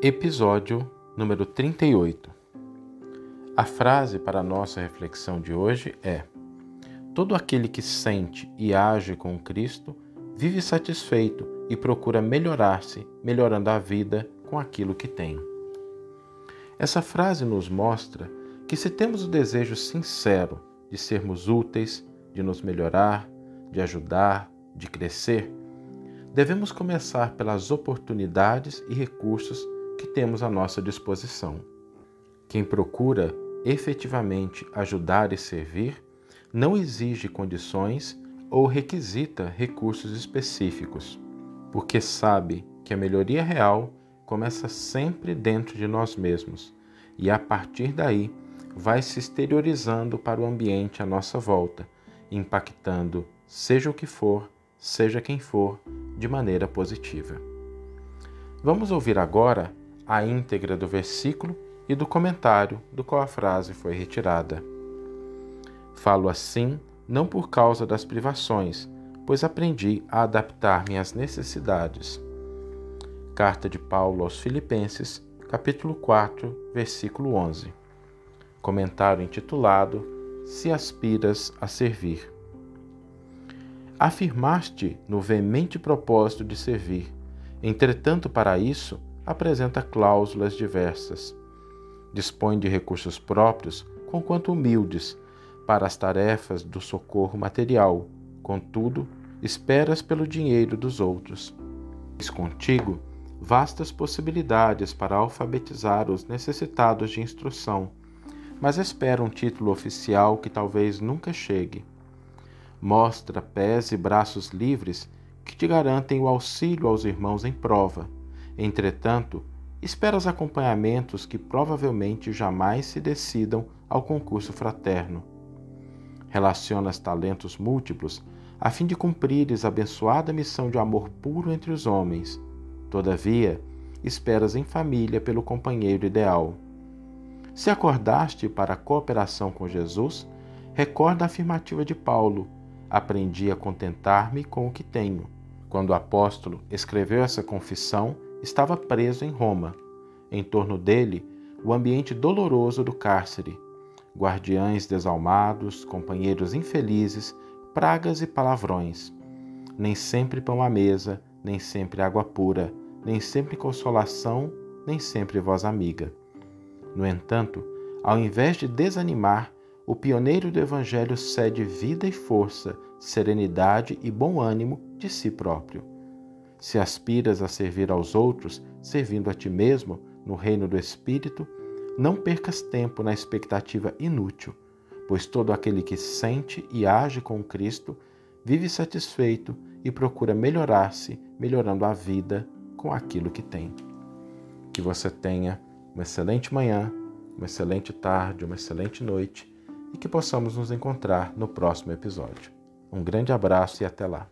Episódio número 38. A frase para a nossa reflexão de hoje é: Todo aquele que sente e age com Cristo vive satisfeito e procura melhorar-se, melhorando a vida com aquilo que tem. Essa frase nos mostra que se temos o desejo sincero de sermos úteis, de nos melhorar, de ajudar, de crescer, devemos começar pelas oportunidades e recursos que temos à nossa disposição. Quem procura efetivamente ajudar e servir não exige condições ou requisita recursos específicos, porque sabe que a melhoria real começa sempre dentro de nós mesmos e a partir daí vai se exteriorizando para o ambiente à nossa volta, impactando, seja o que for, seja quem for, de maneira positiva. Vamos ouvir agora a íntegra do versículo e do comentário do qual a frase foi retirada. Falo assim não por causa das privações, pois aprendi a adaptar-me às necessidades. Carta de Paulo aos Filipenses, capítulo 4, versículo 11. Comentário intitulado Se aspiras a servir. Afirmaste no veemente propósito de servir. Entretanto, para isso, apresenta cláusulas diversas. Dispõe de recursos próprios, conquanto humildes, para as tarefas do socorro material. Contudo, esperas pelo dinheiro dos outros. Tens contigo vastas possibilidades para alfabetizar os necessitados de instrução, mas espera um título oficial que talvez nunca chegue. Mostra pés e braços livres que te garantem o auxílio aos irmãos em prova Entretanto, espera os acompanhamentos que provavelmente jamais se decidam ao concurso fraterno. Relacionas talentos múltiplos a fim de cumprires a abençoada missão de amor puro entre os homens. Todavia, esperas em família pelo companheiro ideal. Se acordaste para a cooperação com Jesus, recorda a afirmativa de Paulo: Aprendi a contentar-me com o que tenho. Quando o apóstolo escreveu essa confissão, estava preso em Roma. Em torno dele, o ambiente doloroso do cárcere, guardiães desalmados, companheiros infelizes, pragas e palavrões. Nem sempre pão à mesa, nem sempre água pura, nem sempre consolação, nem sempre voz amiga. No entanto, ao invés de desanimar, o pioneiro do Evangelho cede vida e força, serenidade e bom ânimo de si próprio se aspiras a servir aos outros, servindo a ti mesmo no reino do Espírito, não percas tempo na expectativa inútil, pois todo aquele que sente e age com Cristo vive satisfeito e procura melhorar-se, melhorando a vida com aquilo que tem. Que você tenha uma excelente manhã, uma excelente tarde, uma excelente noite e que possamos nos encontrar no próximo episódio. Um grande abraço e até lá.